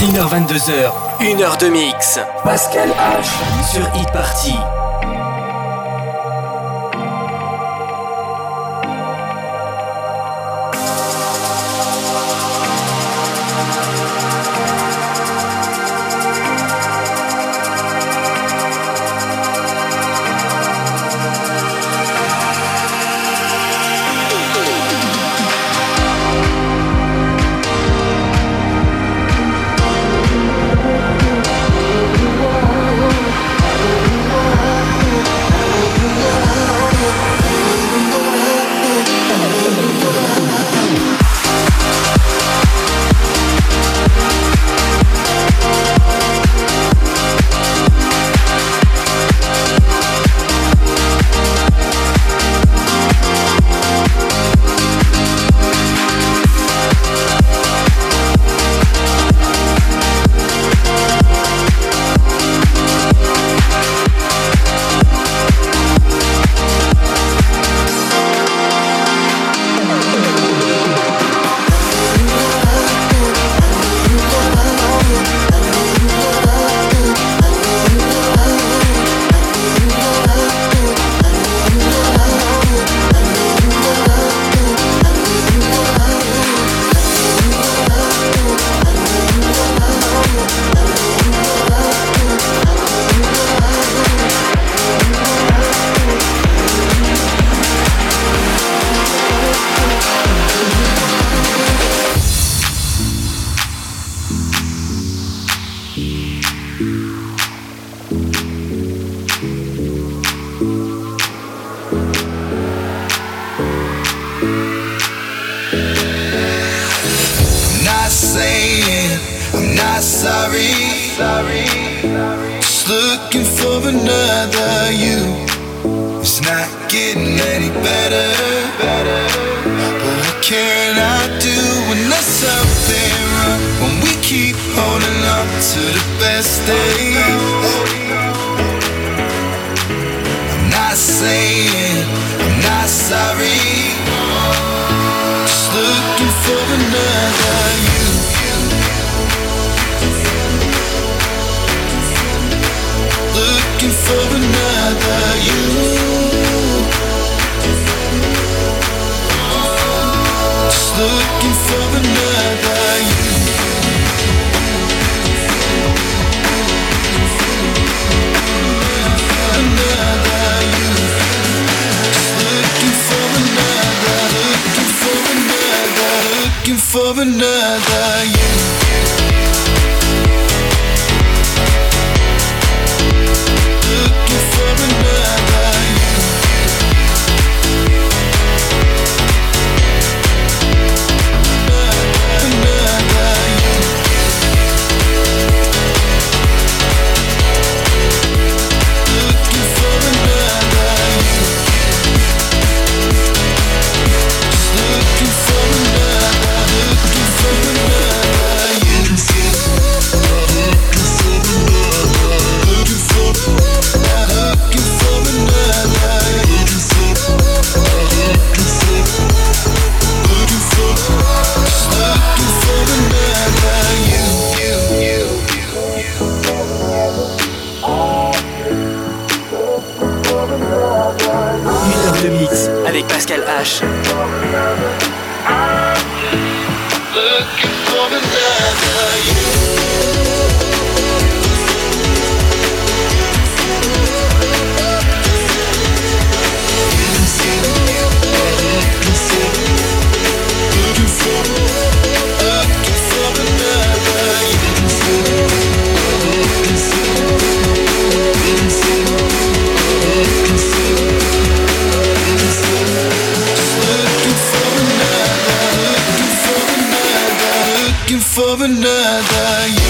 21h22h, 1 heure de mix. Pascal H sur Hit Party. looking for another you. Just looking for another you. Another you. Just looking for another, looking for another, looking for another you. for another year.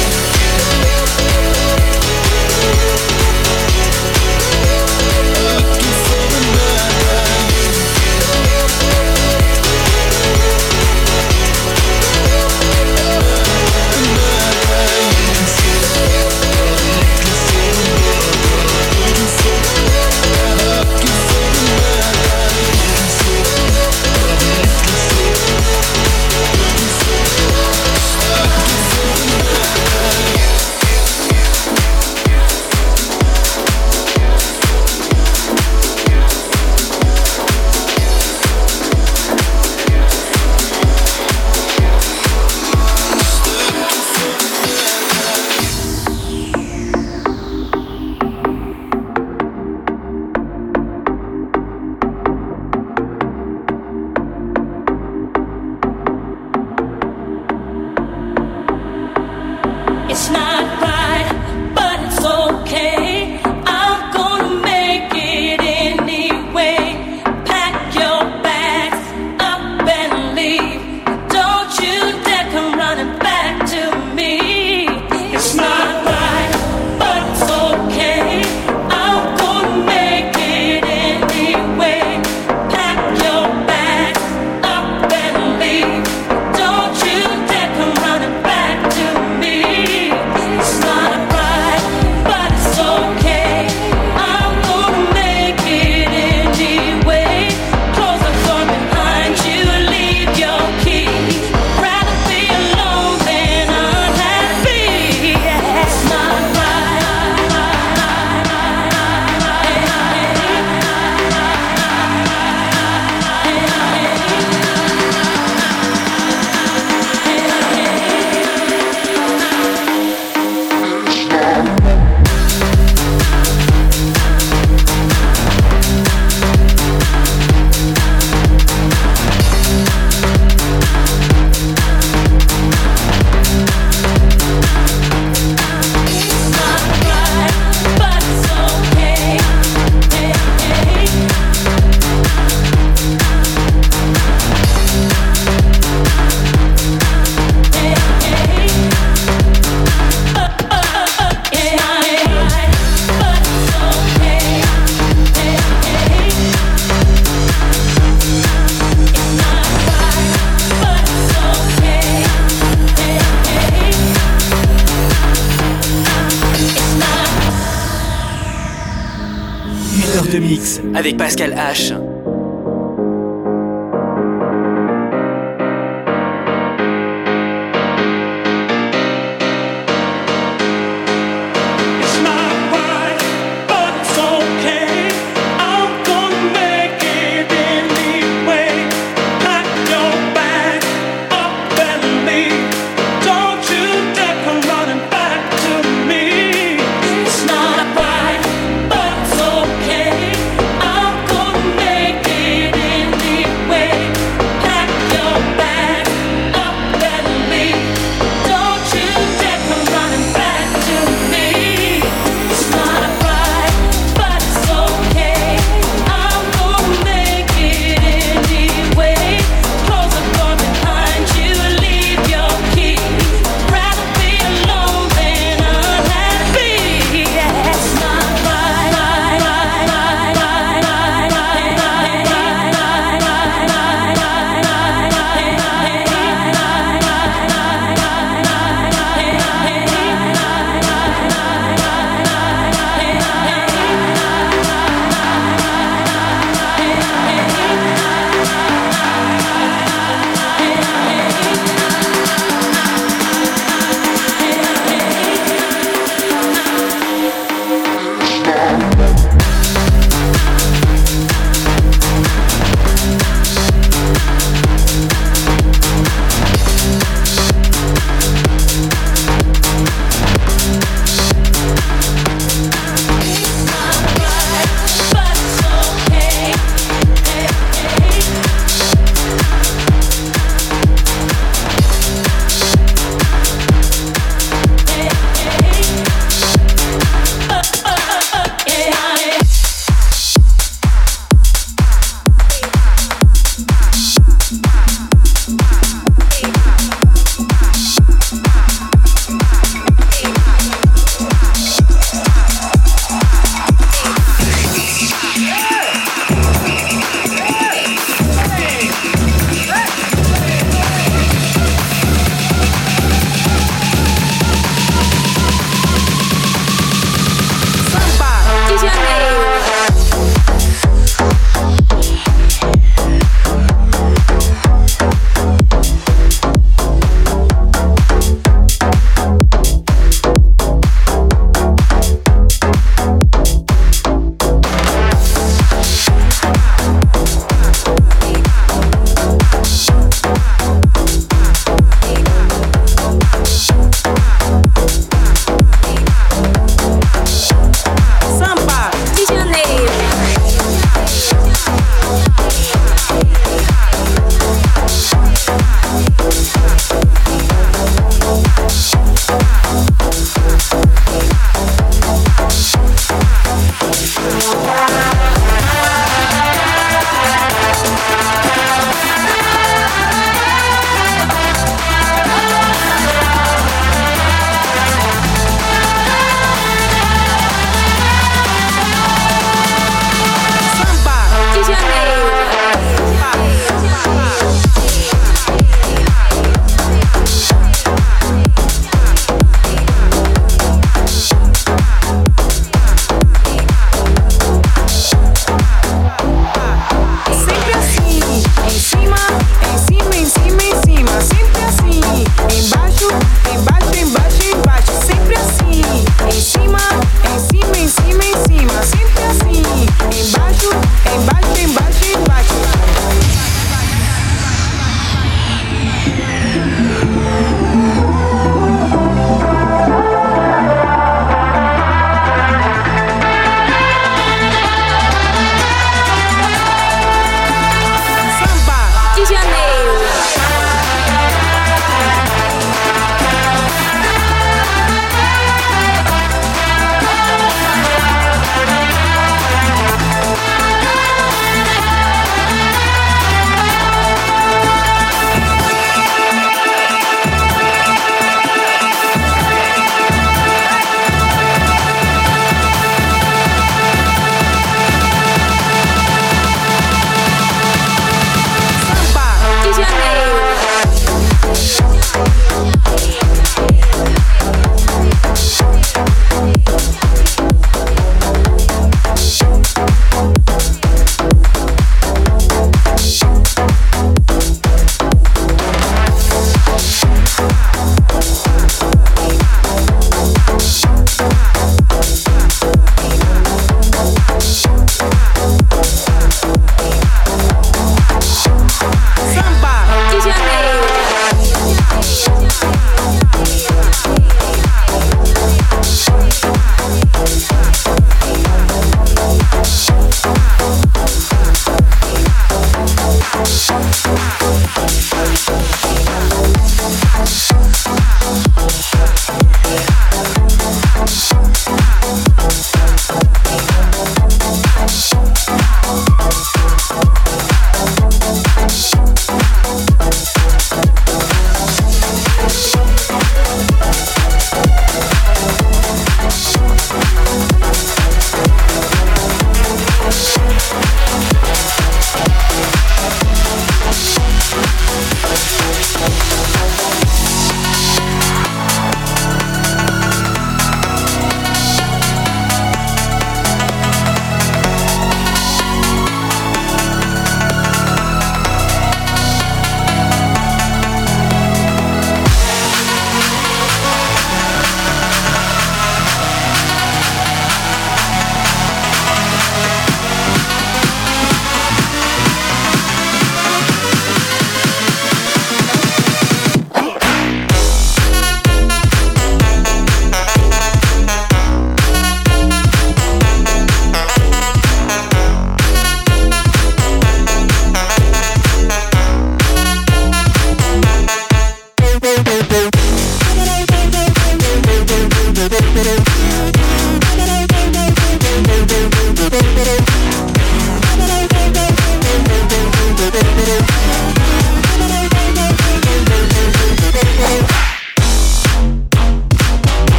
Pascal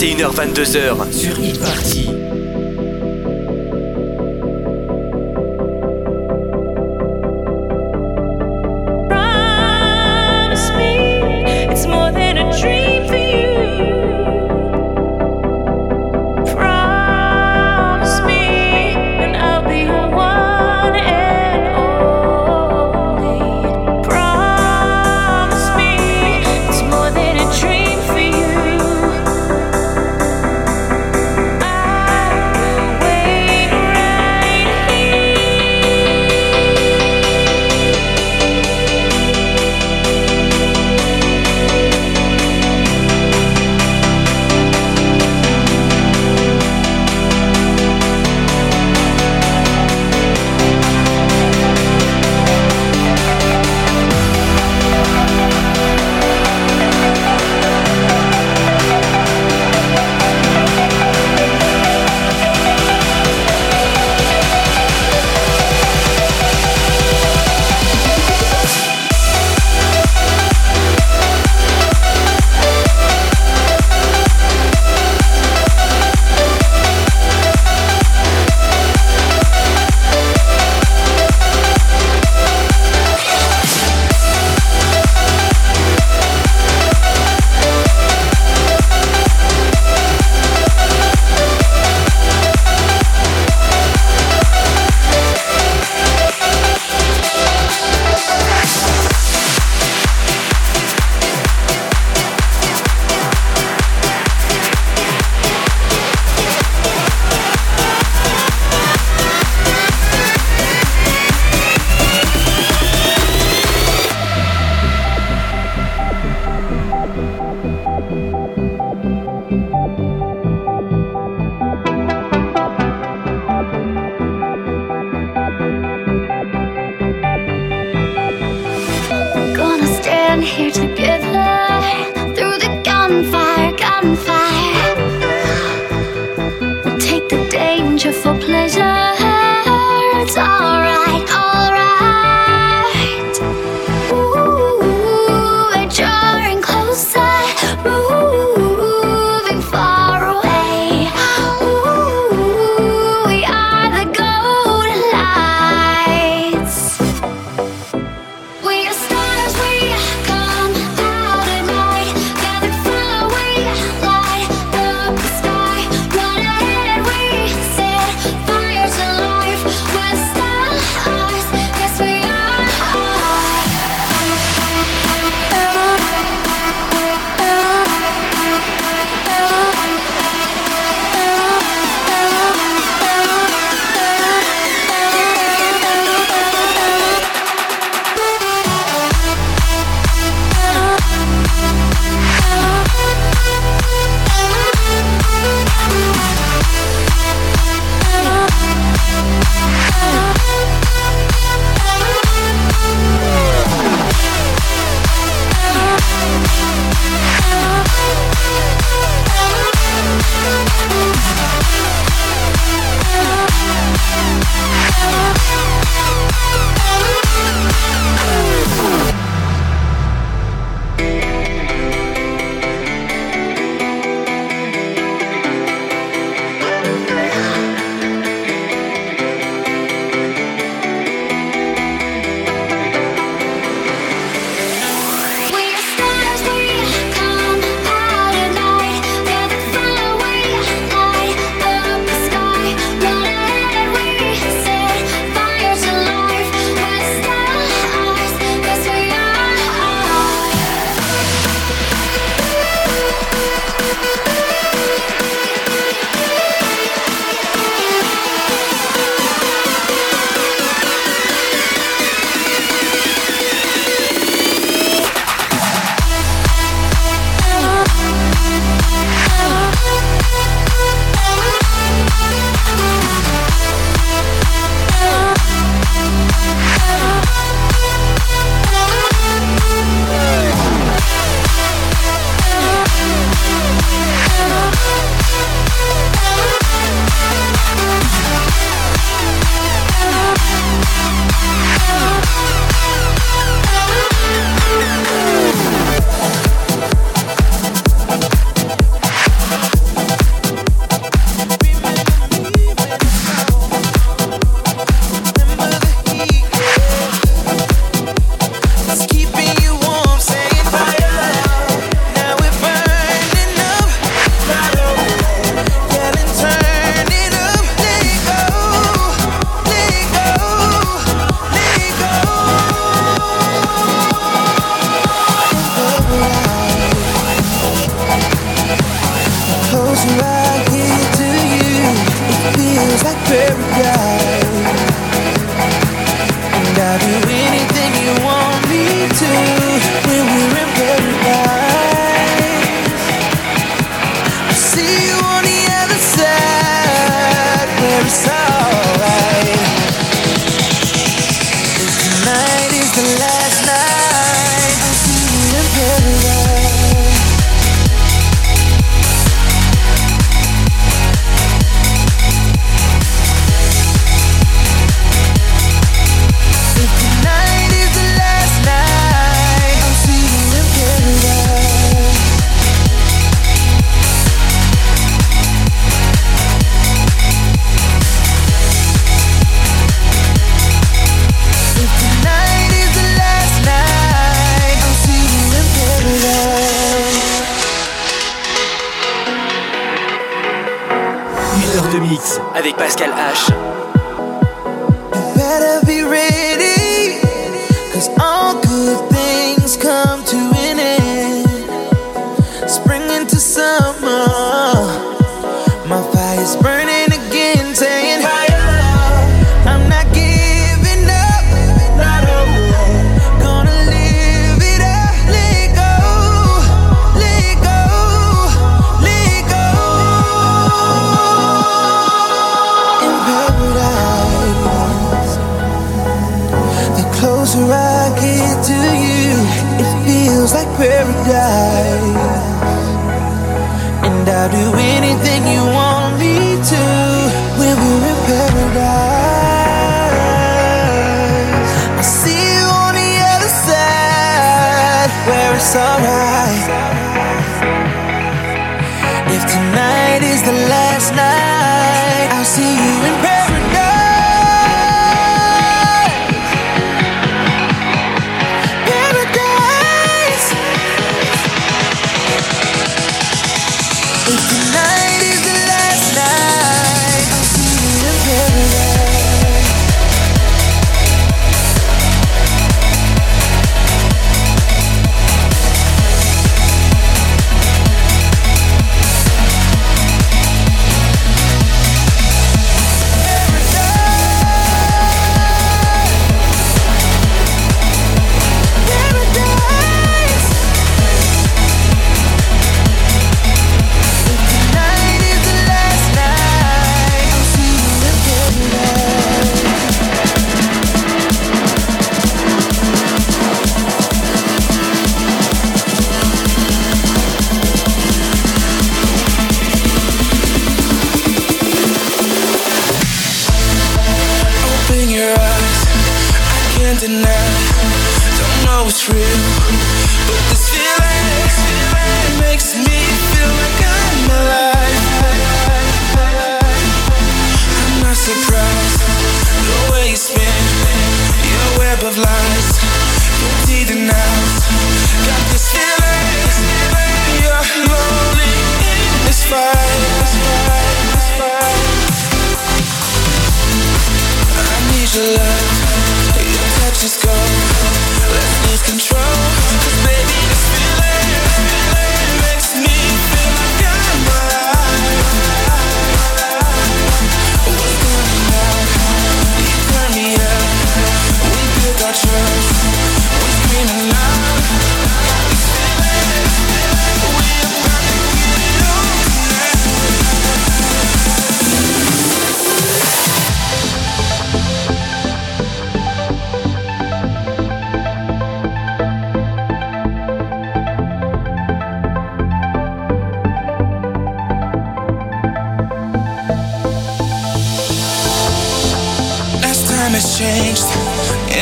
21h22h sur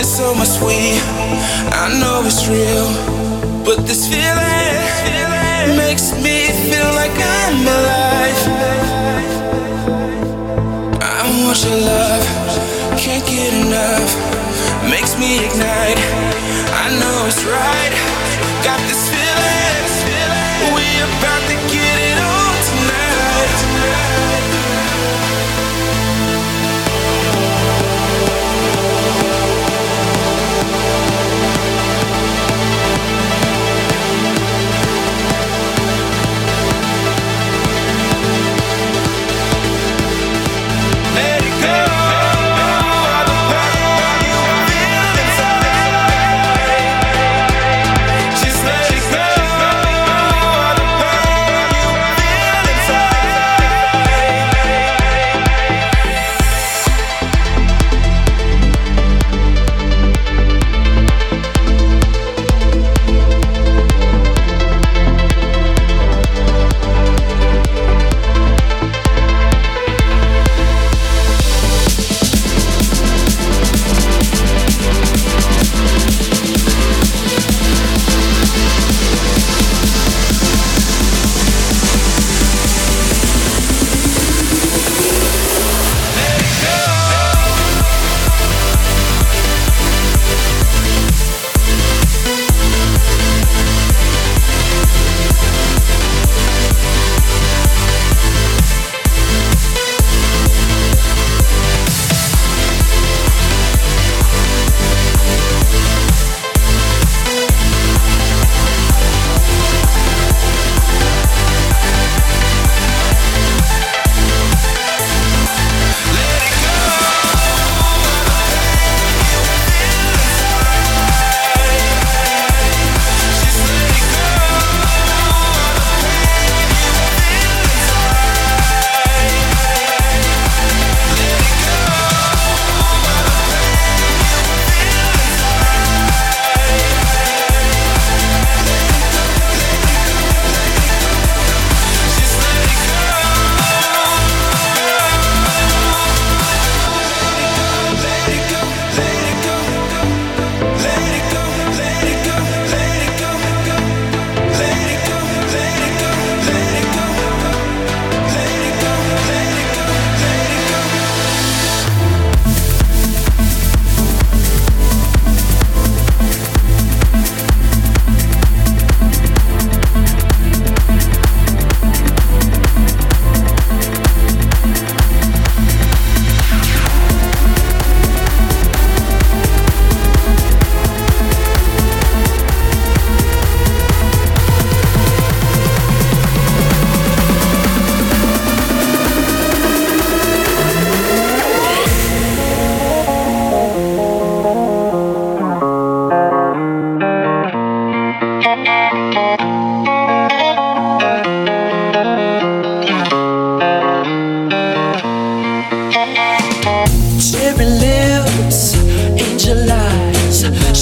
It's so much we. I know it's real, but this feeling makes me feel like I'm alive. I want your love, can't get enough. Makes me ignite. I know it's right.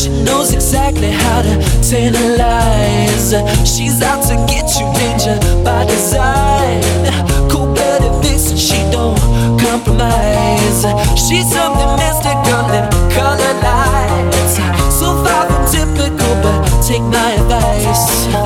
She knows exactly how to tantalize. She's out to get you, danger by design. Cool blooded vixen, she don't compromise. She's something mystical and color lights. So far from typical, but take my advice.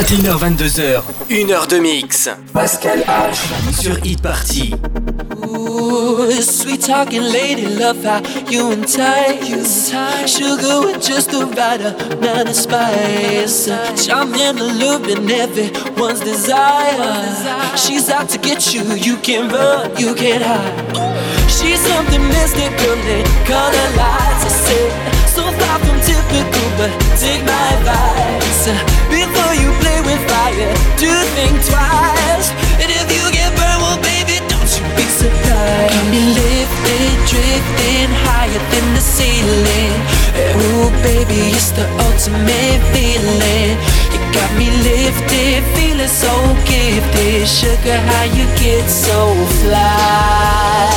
21h22h, 1 heure de mix. Pascal H sur Hit Party. Ooh, sweet talking lady, love how you entice. Sugar with just the right amount of spice. Charming, in everyone's desire. She's out to get you, you can't run, you can't hide. She's something mystical in color lights. I said, so far from typical, but take my advice. Before you play with fire, do think twice. And if you get burned, well, baby, don't you be surprised. Got me lifted, drifting higher than the ceiling. Ooh, baby, it's the ultimate feeling. You got me lifted, feeling so gifted. Sugar, how you get so fly?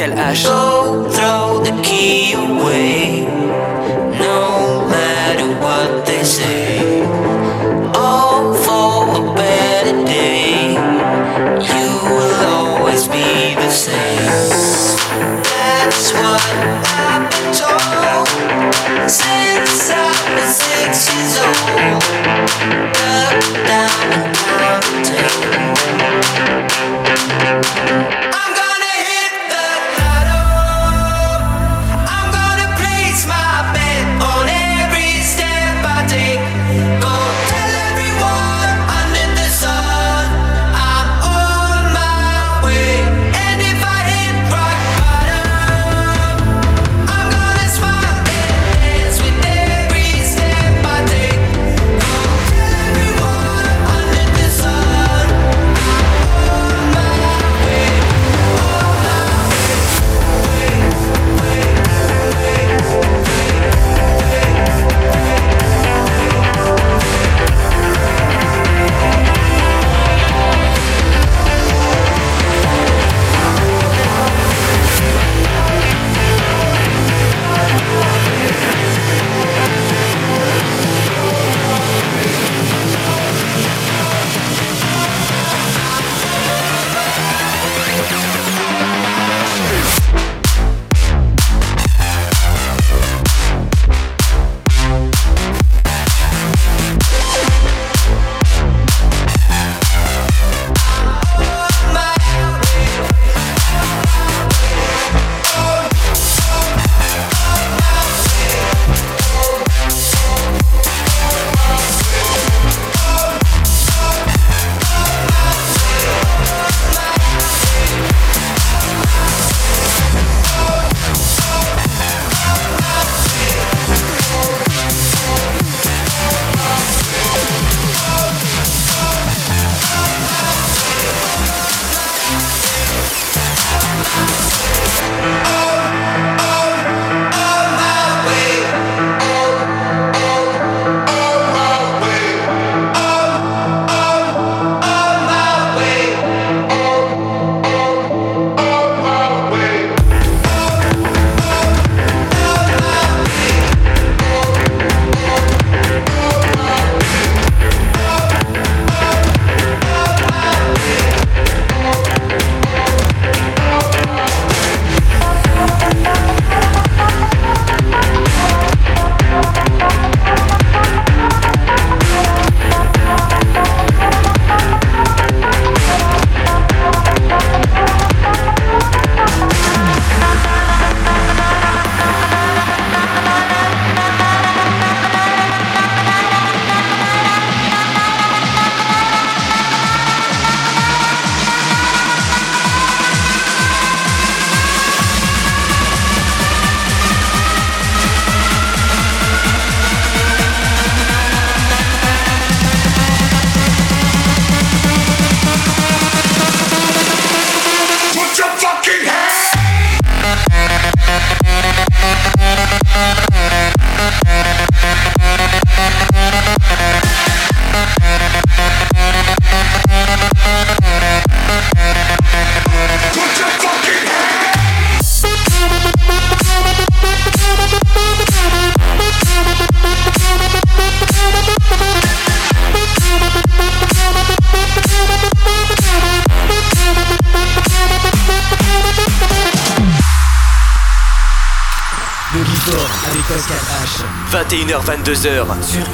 Pascal H. 21h22h sur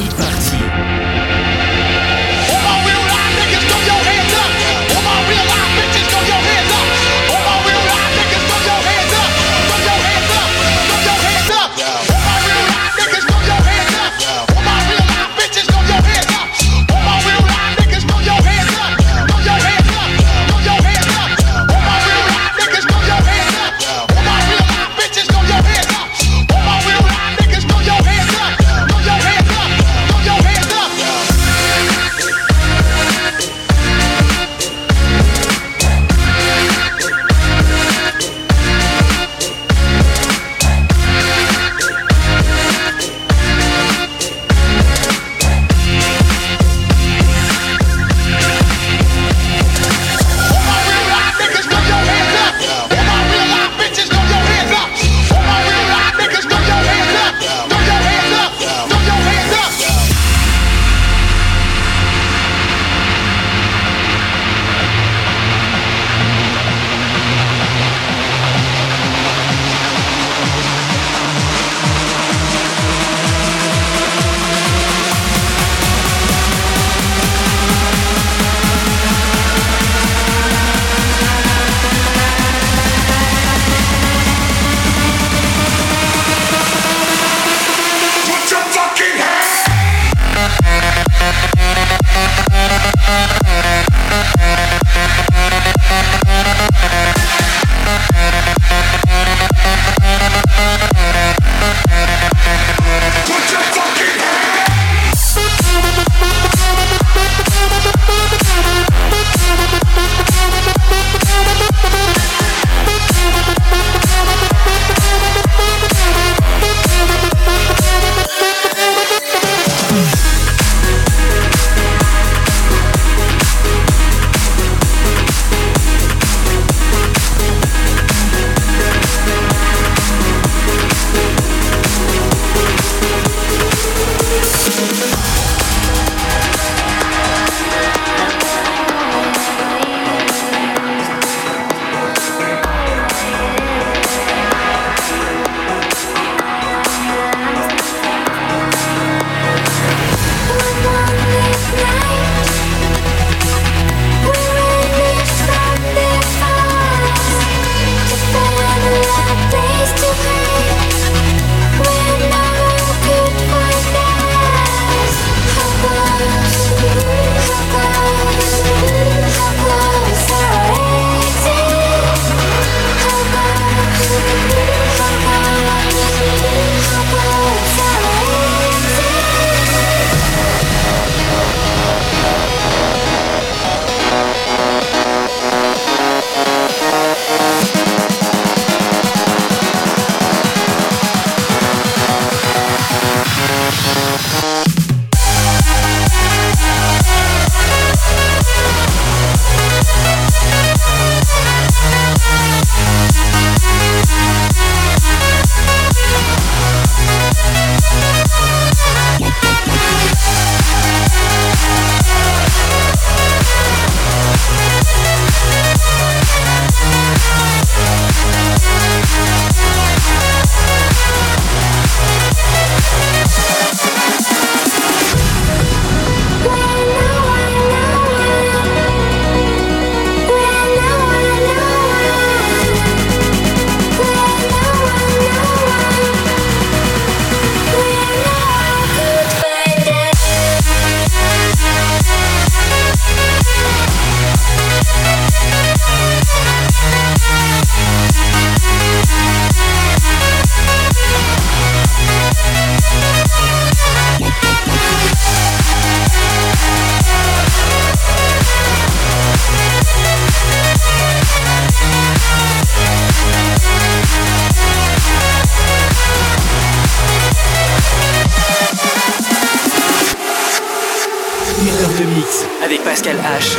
Mix avec Pascal H.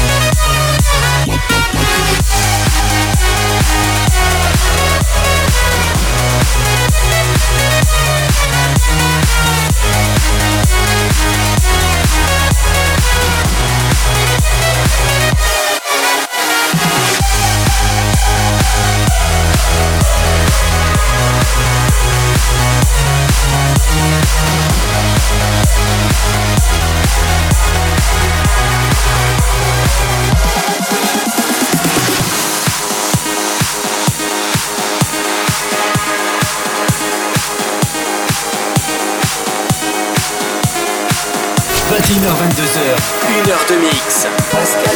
Thank just